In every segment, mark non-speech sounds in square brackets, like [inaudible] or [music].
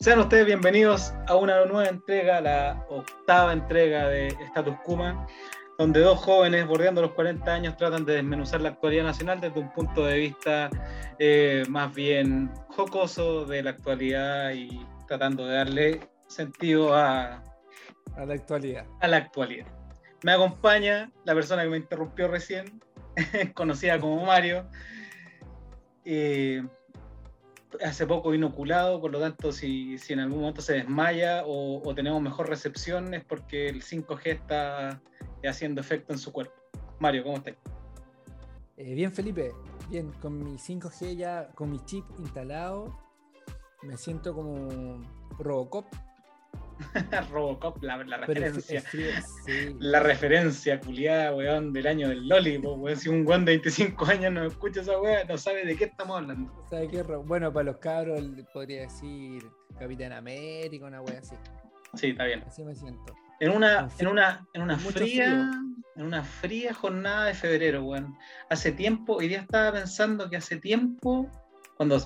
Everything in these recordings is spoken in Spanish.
Sean ustedes bienvenidos a una nueva entrega, la octava entrega de Status Kuma, donde dos jóvenes bordeando los 40 años tratan de desmenuzar la actualidad nacional desde un punto de vista eh, más bien jocoso de la actualidad y tratando de darle sentido a, A la actualidad. a la actualidad. Me acompaña la persona que me interrumpió recién, [laughs] conocida como Mario. Eh, hace poco inoculado, por lo tanto, si, en algún momento se desmaya o, o tenemos mejor recepción es porque el 5G está haciendo efecto en su cuerpo. Mario, ¿cómo estás? Eh, bien, Felipe. Bien, con mi 5G ya, con mi chip instalado, me siento como Robocop. [laughs] Robocop, la, la pero es- referencia. es frío, sí. La referencia culiada, weón, del año del Loli, po, weón. Si un weón de 25 años no escucha esa weá, no sabe de qué estamos hablando. ¿Sabe qué? Ro- Bueno, para los cabros podría decir Capitán América, una wea así. Sí, está bien. Así me siento. En una, en una, en una fría, en una fría jornada de febrero, weón. Hace tiempo, hoy día estaba pensando que hace tiempo, cuando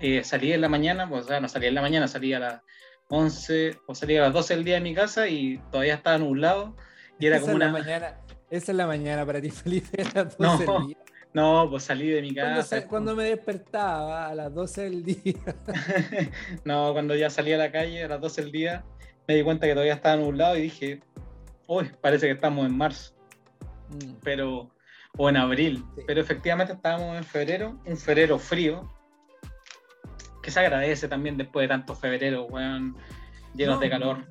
eh, salí en la mañana, pues o sea, no salía en la mañana, salía a las 11 o salía a las 12 del día de mi casa y todavía estaba nublado y era esa como es la una... mañana. Esa es la mañana para ti, [laughs] Felipe. a las No, 12 del día. No, pues salí de mi Cuando, casa. sa- cuando me despertaba a las 12 del día. [laughs] no, cuando ya salí a la calle a las 12 del día, me di cuenta que todavía estaba nublado y dije, uy, parece que estamos en marzo. Mm, pero o en abril, Sí. pero efectivamente estábamos en febrero, un febrero frío, que se agradece también después de tantos febreros, weón, llenos No, de calor.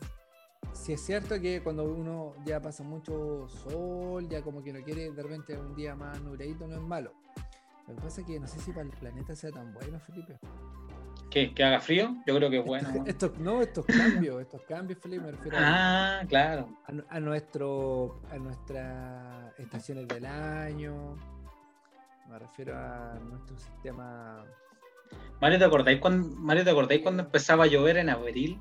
Sí es cierto que cuando uno ya pasa mucho sol, ya como que no quiere de repente un día más nubladito, no es malo. Lo que pasa es que no sé si para el planeta sea tan bueno, Felipe. ¿Qué? ¿Que haga frío? Yo creo que es bueno. [laughs] Estos, no, estos cambios, estos cambios, Felipe, me refiero a, ah, claro. a nu- a nuestro, a nuestras estaciones del año, me refiero a nuestro sistema. Mario, ¿te acordáis cuando, Mario, ¿te acordáis cuando empezaba a llover en abril?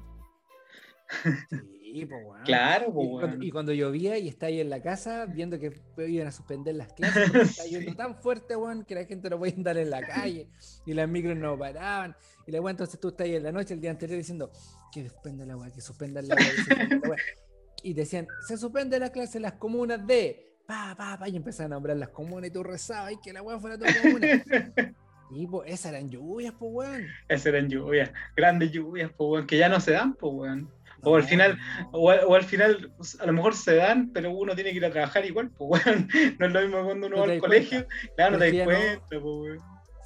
Sí, pues, weón. Claro, Y pues, cuando, weón. y cuando llovía y está ahí en la casa viendo que iban a suspender las clases, porque [laughs] está Sí. lloviendo tan fuerte, weón, que la gente no podía andar en la calle y las micros no paraban. Y la entonces tú estás ahí en la noche, el día anterior, diciendo que suspenda la weá, que suspendan la weá. Y decían, se suspende la clase en las comunas de. Pa, pa, pa, y empezaban a nombrar las comunas y tú rezabas y que la weá fuera tu comuna. [laughs] Y pues esas eran lluvias, pues weón. Esas eran lluvias, grandes lluvias, pues, weón, que ya no se dan, pues, weón. O al final- no. O, al- o al final, pues, a lo mejor se dan, pero uno tiene que ir a trabajar igual, pues, weón. [laughs] No es lo mismo cuando uno No va al colegio, claro, no te das cuenta, pues, weón.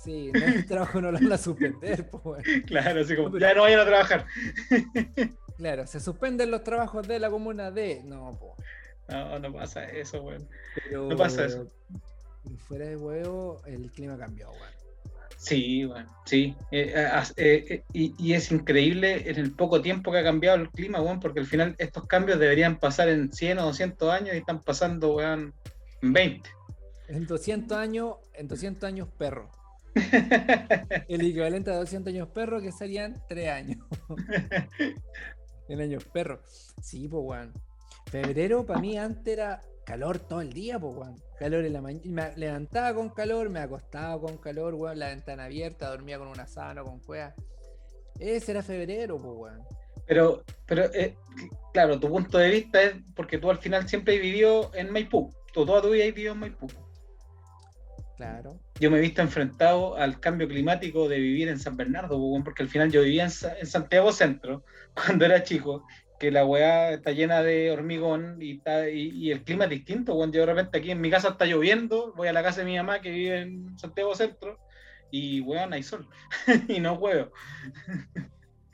Sí, no, el trabajo no lo van a suspender, pues weón. [laughs] Claro, así como, ya no vayan a trabajar. [laughs] Claro, se suspenden los trabajos de la comuna de. No, po. No, no pasa eso, weón. Pero, No pasa eso. fuera de huevo, el clima cambió, weón. Sí, bueno, sí. Eh, eh, eh, eh, y, y es increíble en el poco tiempo que ha cambiado el clima, weón, porque al final estos cambios deberían pasar en 100 o 200 años y están pasando, weón, en 20. En 200 años, en 200 años perro. [laughs] El equivalente a 200 años perro, que serían 3 años. [laughs] en años perro. Sí, pues, weón. Febrero para mí antes era calor todo el día, pues, weón. Calor en la mañana. Me levantaba con calor, me acostaba con calor, weón. La ventana abierta, dormía con una sábana, con cueva. Ese era febrero, pues, weón. Pero, pero eh, claro, tu punto de vista es porque tú al final siempre has vivido en Maipú. Tú toda tu vida has vivido en Maipú. Claro. Yo me he visto enfrentado al cambio climático de vivir en San Bernardo, porque al final yo vivía en Santiago Centro [laughs] cuando era chico, que la weá está llena de hormigón y, está, y, y el clima es distinto. Cuando yo de repente aquí en mi casa está lloviendo, voy a la casa de mi mamá que vive en Santiago Centro y weón, hay sol [laughs] y no huevo.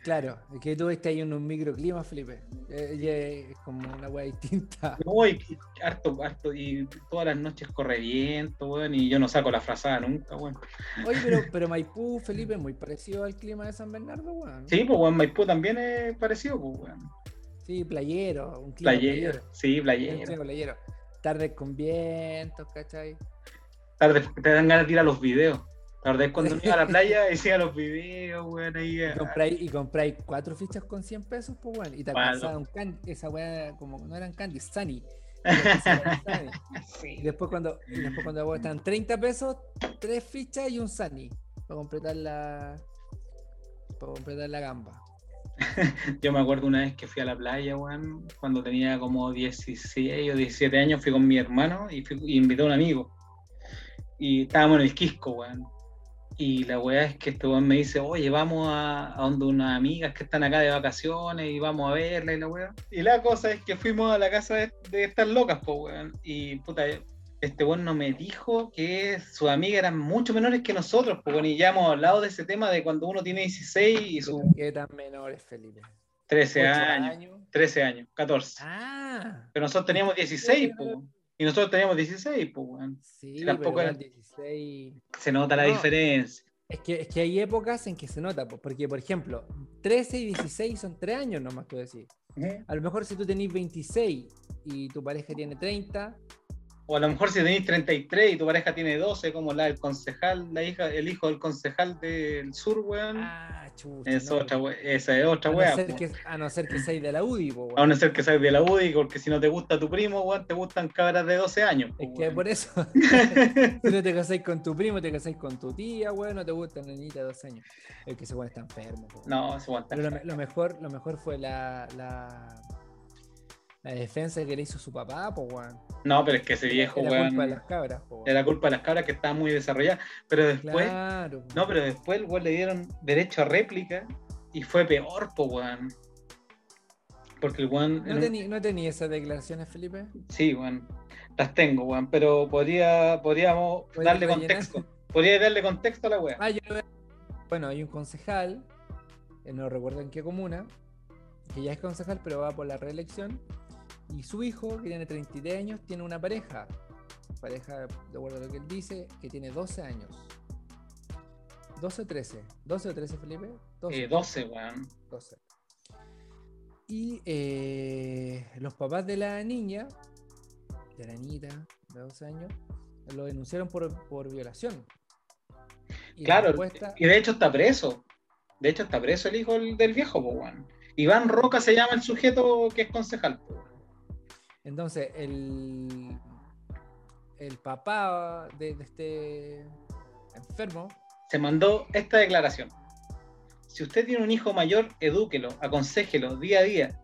Claro, es que tú estás ahí en un microclima, Felipe. Eh, es como una weá distinta. No, y harto, harto, y todas las noches corre viento, weón, y yo no saco la frazada nunca, weón. Oye, pero, [laughs] pero Maipú, Felipe, es muy parecido al clima de San Bernardo, weón. Sí, pues weón, Maipú también es parecido, pues weón. Sí, playero, un clima Playero, playero. sí, Un playero. clima playero. Tardes con vientos, ¿cachai? Tarde, te dan ganas de ir a los videos. La verdad es cuando [laughs] uno iba a la playa y hacía los videos, weón, ahí. Y eh, compráis, y compráis cuatro fichas con 100 pesos, pues, weón. Y te alcanzaba un candy, esa weá, como no eran candy, Sunny. [laughs] Sunny. Y sí. después cuando, y después cuando estaban 30 pesos, tres fichas y un Sunny. Para completar la. Para completar la gamba. [laughs] Yo me acuerdo una vez que fui a la playa, weón, cuando tenía como 16 o 17 años, fui con mi hermano y, fui, y invité a un amigo. Y estábamos en el Quisco, weón. Y la weá es que este weón me dice, oye, vamos a, a donde unas amigas que están acá de vacaciones y vamos a verla y la weá. Y la cosa es que fuimos a la casa de, de estas locas, weón. Y puta, este weón no me dijo que sus amigas eran mucho menores que nosotros, pues. Y ya hemos hablado de ese tema de cuando uno tiene 16 y su ¿Qué tan menores, Felipe? 13 ¿Ocho años, 13 años, 14. Ah, Pero nosotros teníamos 16, pues. Y nosotros teníamos 16, pues weón. sí, Sí, tampoco eran 16. Se nota la No. diferencia. Es que, es que hay épocas en que se nota, po, porque por ejemplo, 13 y 16 son 3 años nomás, tú decís. A lo mejor si tú tenés 26 y tu pareja tiene 30, O a lo mejor si tenéis 33 y tu pareja tiene 12, como la del concejal, la hija, el hijo del concejal del sur, weón. ah, chucha. es no, otra, esa es otra a, no que, a no ser que seas de la UDI, po, A weón. no ser que seas de la UDI, porque si no te gusta tu primo, weón, te gustan cabras de 12 años. po, Es que weón. por eso, [laughs] si no te casáis con tu primo, te casáis con tu tía, weón, no te gusta la niñita de 12 años. Es que ese weón está enfermo, po, weón. No, se aguanta. Pero lo, me- lo mejor, lo mejor fue la, la, la defensa que le hizo su papá, pues, weón. No, pero es que ese viejo, Era weón, culpa de las cabras, po, weón. era culpa de las cabras que estaban muy desarrolladas. Pero después, Claro. no, pero después, weón, le dieron derecho a réplica y fue peor, po, weón. Porque el weón. ¿No un- tení, ¿No tenía esas declaraciones, Felipe? Sí, weón. Las tengo, weón. Pero podría, podríamos ¿Puedes darle contexto. Podría darle contexto a la weá. Ah, yo lo veo. Bueno, hay un concejal, eh, no recuerdo en qué comuna, que ya es concejal, pero va por la reelección. Y su hijo, que tiene 33 años, tiene una pareja. Pareja, de acuerdo a lo que él dice, que tiene 12 años. 12 o 13. 12 o 13, Felipe. 12. Eh, 12, weón. 12. Y eh, los papás de la niña, de la niñita de 12 años, lo denunciaron por, por violación. Y la Claro, respuesta- y de hecho está preso. De hecho está preso el hijo del, viejo, weón. Iván Roca se llama el sujeto que es concejal. po. Entonces, el, el papá de, de este enfermo, Se mandó esta declaración. Si usted tiene un hijo mayor, edúquelo, aconsejelo día a día.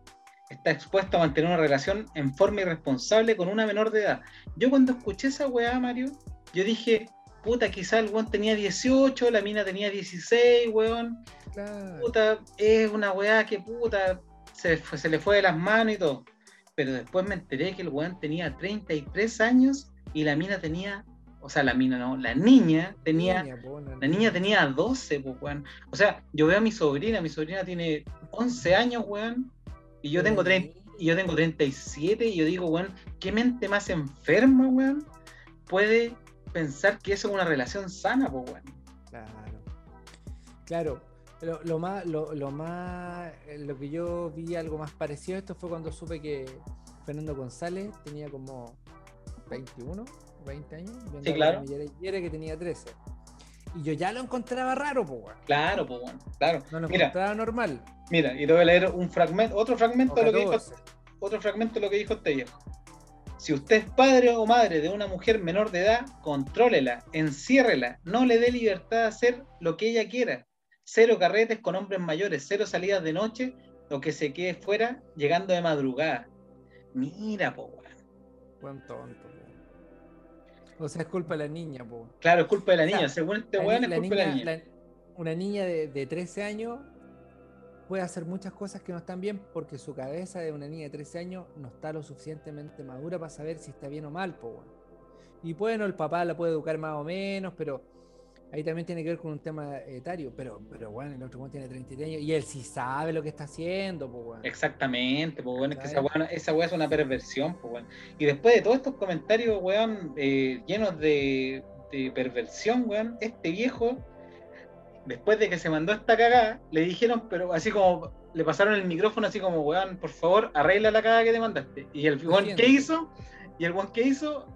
Está expuesto a mantener una relación en forma irresponsable con una menor de edad. Yo cuando escuché esa weá, Mario, yo dije, puta, quizá el weón tenía 18, la mina tenía 16, weón. claro, puta, es una weá que puta, se, fue- se le fue de las manos y todo. Pero después me enteré que el weón tenía 33 años y la mina tenía, o sea, la mina no, la niña tenía, niña, la niña tenía 12, pues, weón. O sea, yo veo a mi sobrina, mi sobrina tiene 11 años, weón, y yo tengo, tre- y yo tengo 37 y yo digo, weón, ¿qué mente más enferma, weón, puede pensar que eso es una relación sana, pues, weón? Claro. Claro. Lo, lo más, lo, lo más, eh, lo que yo vi algo más parecido a esto fue cuando supe que Fernando González tenía como 21, 20 años. con claro. que tenía 13. Y yo ya lo encontraba raro, weón. Claro, weón, claro. No lo Mira, encontraba normal. Mira, y te voy a leer un fragmento, otro fragmento de lo que dijo, 14. otro fragmento de lo que dijo este viejo. Si usted es padre o madre de una mujer menor de edad, contrólela, enciérrela, no le dé libertad de hacer lo que ella quiera. Cero carretes con hombres mayores, cero salidas de noche o que se quede fuera llegando de madrugada. Mira, po, weón. Buen tonto, po. O sea, es culpa de la niña, po. Claro, es culpa de la O sea, niña. Según este weón, es culpa de la niña. la- una niña de, de 13 años puede hacer muchas cosas que no están bien porque su cabeza de una niña de 13 años no está lo suficientemente madura para saber si está bien o mal, po, weón. Y bueno, el papá la puede educar más o menos, pero ahí también tiene que ver con un tema etario. Pero, pero bueno, el otro weón tiene 33 años y él sí sabe lo que está haciendo, po, weón. Exactamente, pues bueno, es que esa weá, esa weá es una perversión, pues weón. Y después de todos estos comentarios, weón, eh, llenos de, de perversión, weón, este viejo, después de que se mandó esta cagada, le dijeron, pero así como, le pasaron el micrófono así como, weón, por favor, arregla la cagada que te mandaste. Y el weón, ¿qué siento. hizo? Y el weón, ¿qué hizo?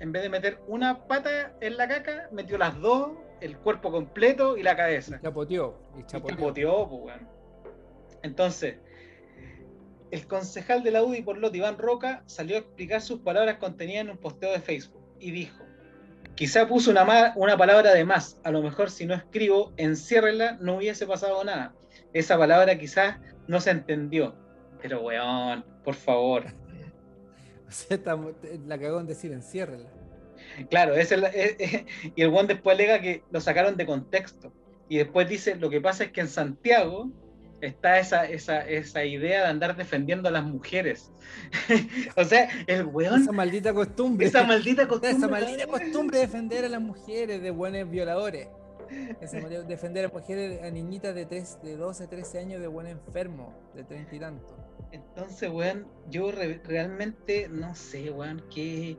En vez de meter una pata en la caca, metió las dos, el cuerpo completo y la cabeza. Chapoteó. Y Y chapoteó. pues, weón. Entonces, el concejal de la UDI por lot, Iván Roca, salió a explicar sus palabras contenidas en un posteo de Facebook y dijo: Quizá puso una, una palabra de más. A lo mejor si no escribo, enciérrela, no hubiese pasado nada. Esa palabra quizás no se entendió. Pero, weón, por favor. [laughs] O sea, la cagó en decir enciérrela. Claro, esa es y el weón después alega que lo sacaron de contexto. Y después dice, lo que pasa es que en Santiago está esa, esa, esa idea de andar defendiendo a las mujeres. [laughs] o sea, el weón, Esa maldita costumbre. esa maldita [laughs] Esa costumbre. maldita costumbre de defender a las mujeres de buenos violadores. Esa defender a mujeres, a niñitas de, 3, de 12, 13 años de buen enfermo, de 30 y tanto. Entonces, weón, yo re- realmente no sé, weón, que,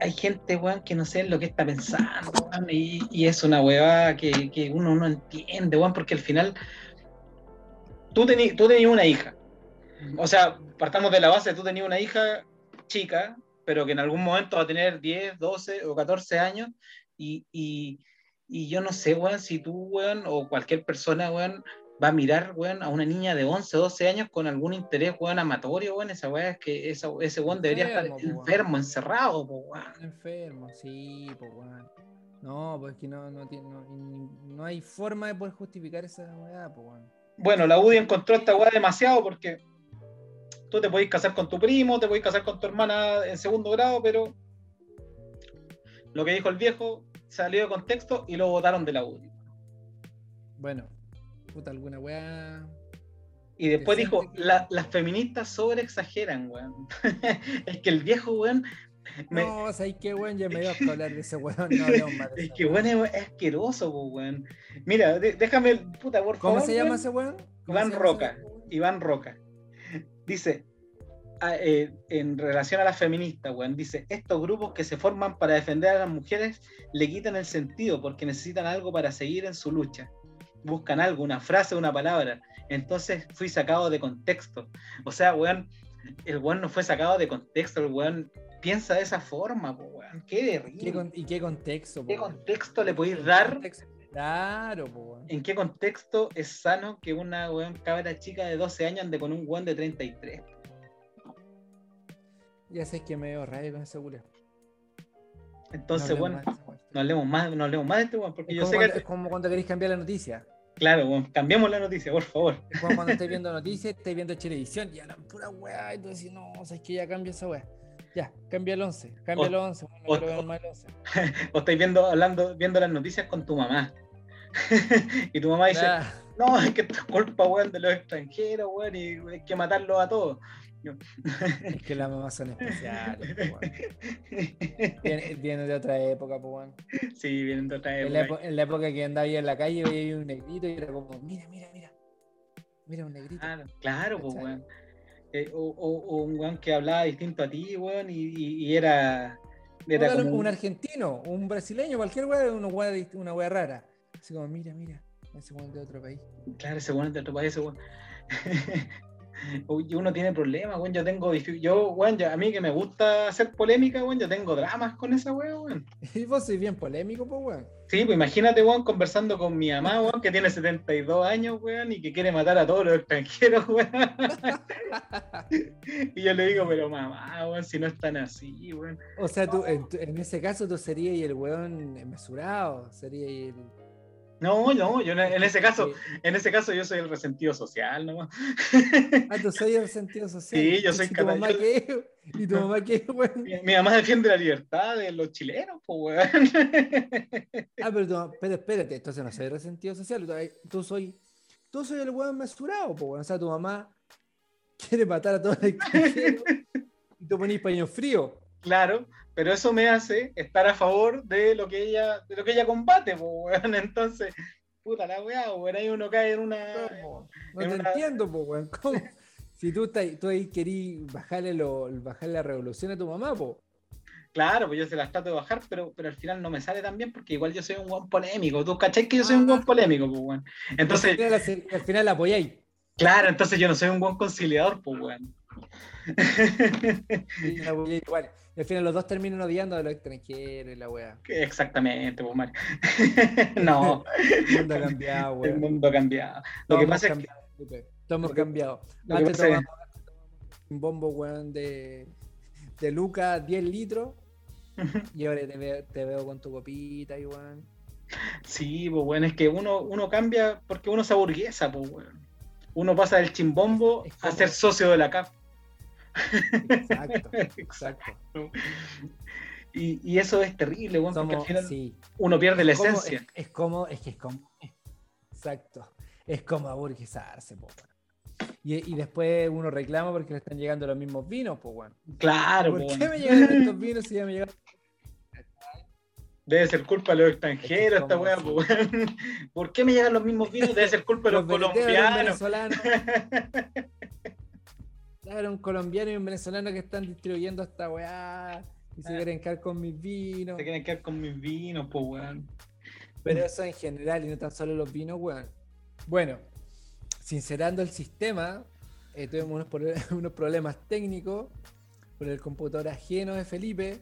hay gente, weón, que no sé lo que está pensando, weón, y, es una weá que, que uno no entiende, weón, porque al final tú tenías tú una hija. O sea, partamos de la base, tú tenías una hija chica, pero que en algún momento va a tener 10, 12 o 14 años, y, y, y yo no sé, weón, si tú, weón, o cualquier persona, weón, va a mirar, weón, a una niña de 11, 12 años con algún interés, weón, amatorio, weón, esa weá es que esa, ese weón debería estar Enfermo, po, weón. encerrado, po, weón. Enfermo, sí, pues weón. No, pues que no, no, tiene, no, no hay forma de poder justificar esa weá, pues weón. Bueno, la UDI encontró esta weá demasiado porque tú te podés casar con tu primo, te podés casar con tu hermana en segundo grado, pero lo que dijo el viejo salió de contexto y lo votaron de la UDI. Bueno, puta, alguna weá. Y después dijo, que- "La- las feministas sobre exageran, weón. [laughs] es que el viejo, weón, me- No, ¿sabes qué, weón? Ya me dio a hablar de ese weón. [laughs] No, de es que weón es, es asqueroso, weón. Mira, de- déjame, puta, por ¿Cómo favor, se llama weón. ese weón? ¿Cómo Iván Roca. Iván Roca. Dice, a- eh, en relación a las feministas, weón, dice, estos grupos que se forman para defender a las mujeres le quitan el sentido porque necesitan algo para seguir en su lucha. Buscan algo, una frase, una palabra. Entonces fui sacado de contexto. O sea, weón, el weón no fue sacado de contexto, el weón piensa de esa forma, po, weón. Qué ¿Qué terrible. con- ¿Y qué contexto? ¿Qué po, contexto le podéis ¿Qué dar? contexto? Claro, po, weón. ¿En qué contexto es sano que una weón cabra chica de 12 años ande con un weón de 33? Ya sé que me veo rabia con ese culo. Entonces, No bueno, más no hablemos más, no hablemos más de este weón, porque Es yo sé cuando, que. es como cuando queréis cambiar la noticia. Claro, weón, cambiemos la noticia, por favor. Es cuando estáis viendo noticias, estáis viendo televisión y hablan pura weá. Y tú decís, no, sabes que ya cambia esa weá. Ya, cambia el 11. Cambia O- el 11. Bueno, o- ver más el 11. [laughs] O estáis viendo, hablando, viendo las noticias con tu mamá. [laughs] y tu mamá dice, no, es que esto es culpa, weón, de los extranjeros, weón, y hay que matarlos a todos. Es que las mamás son especiales. po, weón. [laughs] Viene, viene de otra época, pues, weón. sí, vienen de otra En la, época. epo- en la época que andaba ahí en la calle veía un negrito y era como, mira, mira, mira. Mira un negrito. Claro, claro, pues, weón. Eh, o, o- o un weón que hablaba distinto a ti, weón, y, y- y era. era como un argentino, un brasileño, cualquier weá, una weá, dist- una weá rara. Así como, mira, mira, ese weón de otro país. Claro, ese weón de otro país, ese weón. [laughs] Uno tiene problemas, weón. Yo tengo. Yo, weón, yo- a mí que me gusta hacer polémica, weón, yo tengo dramas con esa weón, weón. [laughs] Y vos sois bien polémico, pues, weón. Sí, pues imagínate, weón, conversando con mi mamá, weón, que tiene 72 años, weón, y que quiere matar a todos los extranjeros, [laughs] weón. y yo le digo, pero mamá, weón, si no es tan así, weón. O sea, tú, en, en ese caso tú serías el weón mesurado, serías el... No, no, yo en ese caso, el- en ese caso yo soy el resentido social, ¿no? Ah, tú soy el sentido [laughs] social. Sí, yo soy ¿Y tu mamá catalán. qué? ¿Y tu mamá qué, [laughs] weón? Mi, mi mamá defiende la libertad de los chilenos, pues, weón. [laughs] Ah, pero, tú- pero espérate, entonces no soy resentido social. Tú, tú soy, tú soy el weón mesurado, pues, weón. O sea, tu mamá quiere matar a todos los extranjeros y tú ponís paño frío. Claro, pero eso me hace estar a favor de lo que ella, de lo que ella combate, pues, weón. [laughs] Entonces, puta la weá, weón, ahí uno cae en una. No en te una- entiendo, pues, weón. [laughs] ¿Cómo? Si tú, estás- tú ahí querís bajarle, lo, bajarle la revolución a tu mamá, pues. Claro, pues yo se las trato de bajar, pero, pero al final no me sale tan bien porque igual yo soy un buen polémico. ¿Tú cachai que yo soy un buen polémico, pues, weón? Al Entonces, final, al final la apoyáis. claro, entonces yo no soy un buen conciliador, pues, weón. Y la apoyáis igual. Y al final los dos terminan odiando a los extranjeros y la weá. Exactamente, pues, Mario. [laughs] no, El mundo ha cambiado, el weón. mundo ha cambiado. Lo que pasa es que cambiado, Felipe. Todos hemos que- cambiado. lo que Antes es- un bombo, weón, de, de Luca, 10 litros. Y ahora te veo, te veo con tu copita, y weón. Sí, pues bueno, es que uno, uno cambia porque uno se aburguesa, pues weón. Uno pasa del chimbombo Es a ser socio de la CAF. Exacto, [laughs] exacto. Y, y eso es terrible, weón, porque al final sí. uno pierde la esencia. Es, es como, es que es como. Exacto. Es como aburguesarse, po. Y, y después uno reclama porque le están llegando los mismos vinos, pues, weón. Claro, ¿Por po, qué me llegan [laughs] estos vinos si ya me llegan? Debe ser culpa de los extranjeros, esta weá, po. [laughs] ¿Por qué me llegan los mismos vinos? Debe ser culpa de los, un colombianos. venezolano. Claro, un colombiano y un venezolano que están distribuyendo esta weá y se Ah. quieren quedar con mis vinos. Se quieren quedar con mis vinos, pues, weón. Pero eso en general y no tan solo los vinos, weón. Bueno, sincerando el sistema, eh, tuvimos unos, pro- [laughs] unos problemas técnicos por el computador ajeno de Felipe,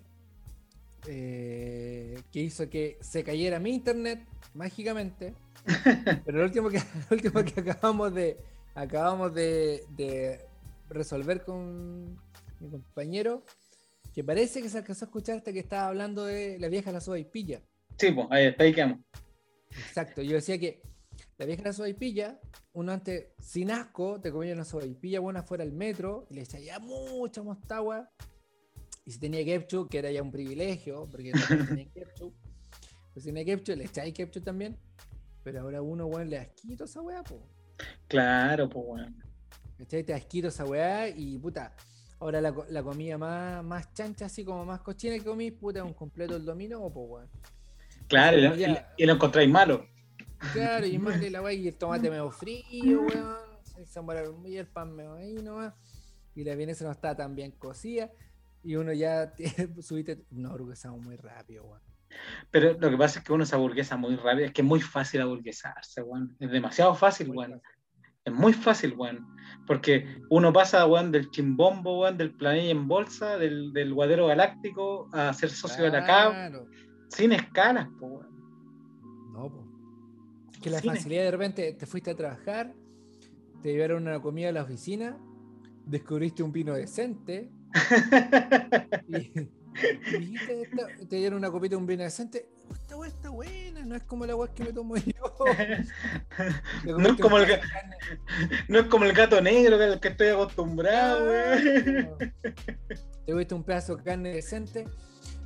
eh, que hizo que se cayera mi internet mágicamente. [laughs] Pero lo último que, [laughs] lo último que acabamos de acabamos de, de resolver con mi compañero, que parece que se alcanzó a escuchar hasta que estaba hablando de la vieja la soba y pilla. Sí, pues, ahí está, ahí quedamos. Exacto, yo decía que la vieja la sopaipilla, uno antes sin asco te comía una sopaipilla buena fuera del metro y le echaba ya mucha mostagua. Y si tenía ketchup, que era ya un privilegio, porque no tenía [laughs] ketchup, pues si tenía ketchup, le echáis ketchup también. Pero ahora uno, weón, le asquito a esa weá, po. Claro, pues, weón. ¿Cachai? Te asquito esa weá y puta. Ahora la, la comida más, más chancha, así como más cochina que comí, puta, un completo el dominó, po, weón. Claro, y, lo- Ya. y- y lo encontráis malo. Claro, y más la weá, y el tomate [laughs] medio frío, weón. Y el pan medio ahí nomás. Y la vienesa no está tan bien cocida. Y uno ya [laughs] subiste. No, hamburguesamos muy rápido, weón. Pero lo que pasa es que uno se aburguesa muy rápido. Es que es muy fácil aburguesarse, weón. Es demasiado fácil, weón. Es muy fácil, weón. Porque uno pasa, weón, del chimbombo, weón, del planilla en bolsa, del, del guadero galáctico, a ser socio de la Claro. sin escalas, po, weón. No, po. Es que la facilidad de repente te fuiste a trabajar, te llevaron una comida a la oficina, descubriste un vino decente. [laughs] Y, "Esta- te dieron una copita de un vino decente. Esta weá está buena, no es como la weá que me tomo yo. [laughs] No es como el ga-. No es como el gato negro al que estoy acostumbrado, weón. Te comiste un pedazo de carne decente.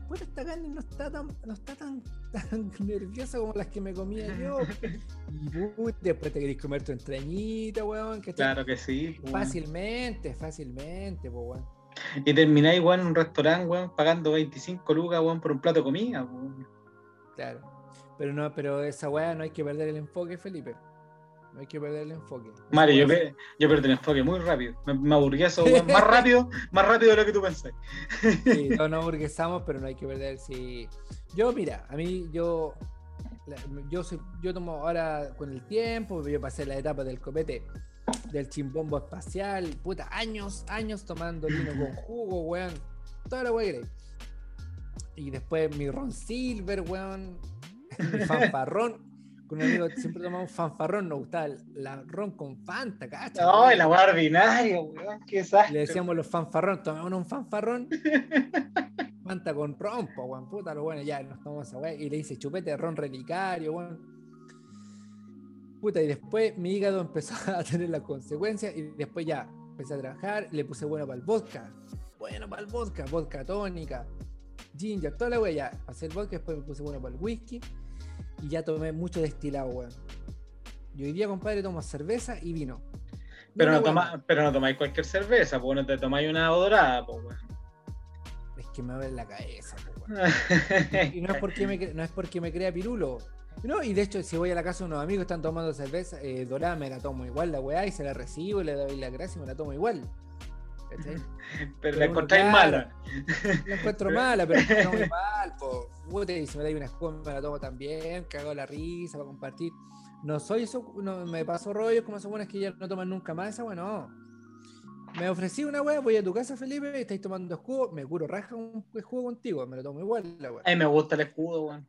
Bueno, esta carne no está tan, no está tan, [laughs] tan nerviosa como las que me comía yo. Y puta, después te querés comer tu entrañita, weón. Claro que sí. po, weón. Fácilmente, fácilmente, pues, weón. Y termináis, weón, en un restaurante, weón, pagando 25 lucas, weón, por un plato de comida, weón. Claro. Pero no, pero esa weá no hay que perder el enfoque, Felipe. No hay que perder el enfoque. Mario, yo, pe- yo perdí el enfoque muy rápido. Me, me aburgueso, [laughs] más rápido, más rápido de lo que tú pensás. Sí, [laughs] todos nos burguesamos, pero no hay que perder. Sí. Yo, mira, a mí, yo. yo, soy, yo tomo ahora con el tiempo, yo pasé la etapa del copete, del chimbombo espacial, puta, años, años tomando vino con jugo, weón. Toda la weá. Y después mi ron silver, weón. [laughs] Mi fanfarrón. Con un amigo siempre tomamos fanfarrón, nos gustaba el la ron con Fanta, cacha. Ay, la weá ordinaria, weón, qué desastre. Le decíamos los fanfarrón, tomémonos un fanfarrón. [laughs] Fanta con ron, po, weón, puta, lo bueno, ya nos tomamos esa weá. Y le dice chupete de ron relicario, weón. Puta, y después mi hígado empezó [laughs] a tener las consecuencias. Y después ya empecé a trabajar, le puse bueno para el vodka. Bueno para el vodka, vodka tónica, ginger, toda la weá ya. Pasé el vodka, después me puse bueno para el whisky. Y ya tomé mucho destilado, weón. Y hoy día, compadre, tomo cerveza y vino. Pero no, toma, pero no tomáis cualquier cerveza, pues no te tomáis una dorada, pues, weón. Es que me duele la cabeza, po, weón. [laughs] Y no es porque me, no es porque me crea pirulo. No, y de hecho, si voy a la casa de unos amigos que están tomando cerveza eh, dorada, me la tomo igual la weá y se la recibo y le doy la gracia y me la tomo igual. ¿Cachai? [laughs] pero la encontráis claro, mala. La encuentro [laughs] mala, pero la tomo igual, po. Puta, y si me da una escuela, me la tomo también, cago la risa para compartir. No soy eso, no me paso rollos como esos buenos que ya no toman nunca más esa weá, no. Me ofrecí una weá, voy a tu casa, Felipe, y estáis tomando jugo, me curo raja un jugo contigo, me lo tomo igual la weá. A mí me gusta el escudo, weón.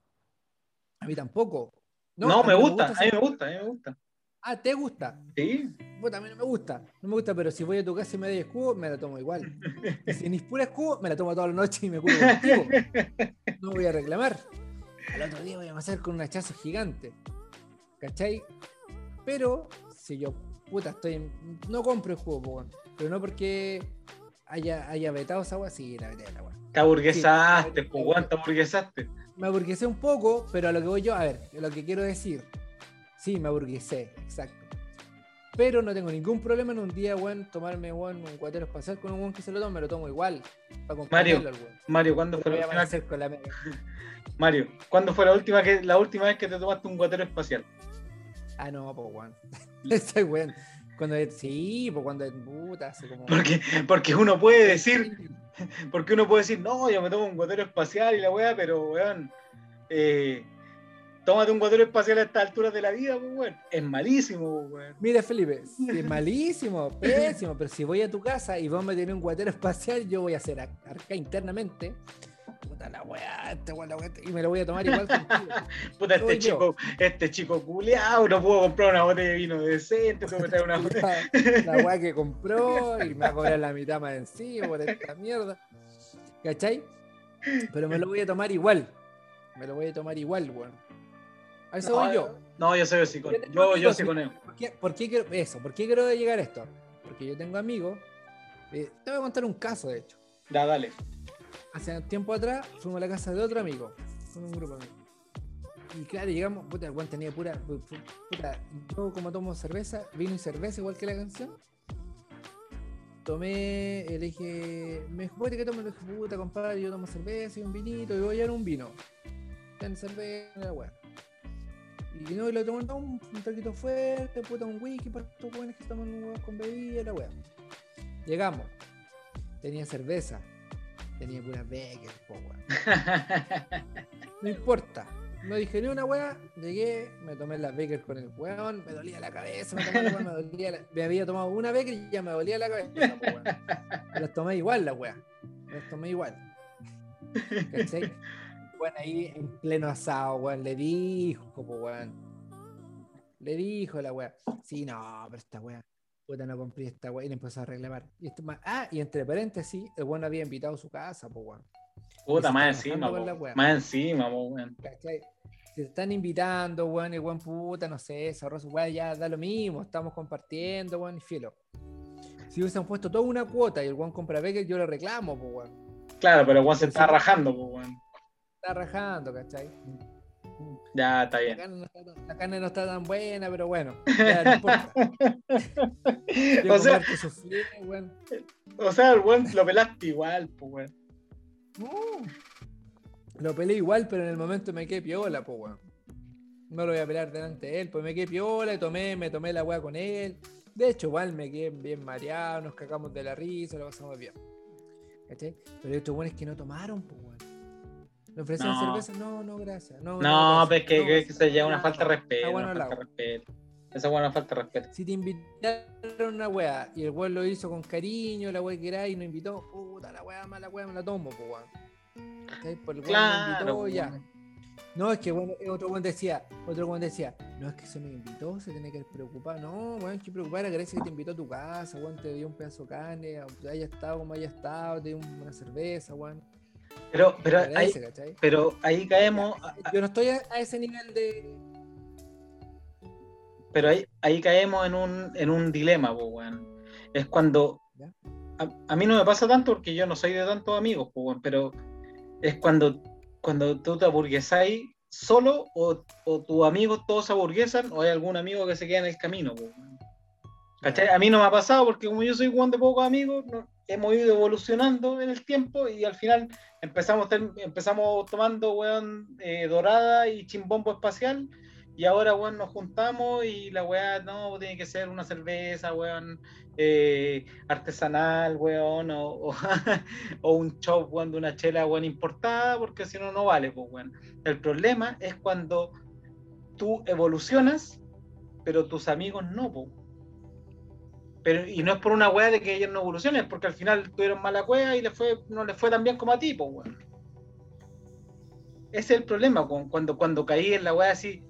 A mí tampoco. No, me gusta, a mí me gusta, a mí me gusta. Ah, ¿te gusta? Sí. A mí no me gusta. No me gusta, pero si voy a tu casa y me das escudo, me la tomo igual. Y si ni es pura escudo, me la tomo toda la noche y me curo contigo. No voy a reclamar. Al otro día voy a pasar con un hachazo gigante. ¿Cachai? Pero Si yo, puta, estoy en- No compro el juego. Pero no porque haya, haya vetado esa weá, sí, la veté la weá. Te aburguesaste, Sí. pues, te aburguesaste. Me aburguesé un poco, pero a lo que voy yo, a ver, lo que quiero decir. Sí, me aburguesé, exacto. Pero no tengo ningún problema en un día, weón, tomarme, weón, un cuatero espacial con un weón que se lo tome, me lo tomo igual. Para Mario. Mario, ¿cuándo fue la última con la. [laughs] Mario, ¿cuándo fue la última que la última vez que te tomaste un guatero espacial? Ah, no, pues, weón. [laughs] Ese weón. Cuando, sí, pues cuando, puta, hace como... Porque, porque uno puede decir, [laughs] porque uno puede decir, no, yo me tomo un guatero espacial y la weá, pero weón, eh, tómate un guatero espacial a estas alturas de la vida, pues weón. Es malísimo, pues, weón. Mira, Felipe, es [laughs] malísimo, pésimo, pero si voy a tu casa y vos me tenés un guatero espacial, yo voy a hacer ac- acá internamente. Puta la weá, este weón, la weá, y me lo voy a tomar igual contigo. [laughs] Puta, este Soy yo. chico, este chico culeado, no puedo comprar una botella de vino decente, tengo que traer una La, la weá [laughs] que compró y me va a cobrar la mitad más encima por esta mierda. ¿Cachai? Pero me lo voy a tomar igual. Me lo voy a tomar igual, weón. A eso voy yo. No, yo soy. Yo tengo Yo, yo amigos, sí con él. ¿Por qué, por qué quiero eso? ¿Por qué quiero llegar a esto? Porque yo tengo amigos. eh, te voy a contar un caso, de hecho. Ya, dale. Hace un tiempo atrás fuimos a la casa de otro amigo, con un grupo de amigos. Y claro, llegamos, puta, el tenía pura, pu- pu- puta, yo como tomo cerveza, vino y cerveza igual que la canción. Tomé, eh, le dije, me dijo, "Puta, ¿qué tomo? Le dije, puta, compadre, yo tomo cerveza y un vinito, y voy a llevar un vino. Ten cerveza, la weá. Y no, y lo tomó un, un traguito fuerte, puta, un whisky para estos weones que weón con bebida, la weá. Llegamos. Tenía cerveza. Tenía puras Becker, po, weón. [laughs] No importa. No dije ni una weá, llegué, me tomé las Becker con el weón, me dolía la cabeza, me, tomé la weá, me, dolía la- me había tomado una Becker y ya me dolía la cabeza. po, weón. Me las tomé igual la weá. Me las tomé igual. [laughs] ¿Cachai? Bueno, ahí en pleno asado, weón, le dijo, weón. Le dijo la weá. Sí, no, pero esta weá. Puta, no compré esta weá. Y le empezó a reclamar. Y este ma- ah, y entre paréntesis, el weón había invitado a su casa, po, weón. Puta, se más encima, po. más encima, po, weón. Te están invitando, weón, y weón puta, no sé, se ahorró su weá, ya da lo mismo, estamos compartiendo, weón, y filo. Si hubiesen puesto toda una cuota y el weón compra Becker, yo le reclamo, pues weón. Claro, pero Juan se Pero está rajando, po, weón. Está rajando, ¿cachai? Ya, está La bien. carne, no está tan, la carne no está tan buena, pero bueno, ya no importa. [laughs] Yo o sea, o el weón lo pelaste igual, po, weón. Lo peleé igual, pero en el momento me quedé piola, pues weón. No lo voy a pelear delante de él, pues me quedé piola y tomé, me tomé la weá con él. De hecho, igual me quedé bien mareado, nos cagamos de la risa, lo pasamos bien. ¿Cachai? Pero estos buenos que no tomaron, pues. ¿Le ofrecían No. cerveza? No, no, gracias. No, No, gracias. pero es que, No, que- se lleva una falta de respeto. Una bueno el falta de respeto. Esa es una falta de respeto. Si te invitaron a una weá y el weón lo hizo con cariño, la weá que era y no invitó, puta, la weá mala weá me la tomo, pues weón. Por el weón me Claro, invitó, ya. weón. No, es que bueno, eh, otro buen decía, otro buen decía, no es que se nos invitó, se tiene que preocupar, no, weón, que preocupar, agradece que te invitó a tu casa, weón, te dio un pedazo de carne, haya estado como haya estado, te dio una cerveza, weón. Pero, pero, ahí, pero ahí caemos, Yo no estoy a, a ese nivel de. pero ahí, ahí caemos en un, en un dilema, po, weón. Es cuando. A, a mí no me pasa tanto porque yo no soy de tantos amigos, po, weón, pero es cuando, cuando tú te aburguesáis solo o, o tus amigos todos se aburguesan o hay algún amigo que se queda en el camino, po, weón. ¿Cachai? A mí no me ha pasado porque como yo soy Juan de pocos amigos, no- hemos ido evolucionando en el tiempo y al final empezamos, empezamos tomando weón, eh, dorada y chimbombo espacial y ahora weón, nos juntamos y la weá no tiene que ser una cerveza, weón, eh, artesanal, weón, o, [laughs] o, o un chop weón, de una chela weón, importada, porque si no, no vale, pues, weón. El problema es cuando tú evolucionas, pero tus amigos no, po. Pero, y no es por una weá de que ellos no evolucionen, porque al final tuvieron mala weá y les fue, no les fue tan bien como a ti, pues, weón. Ese es el problema, cuando, cuando caí en la weá así,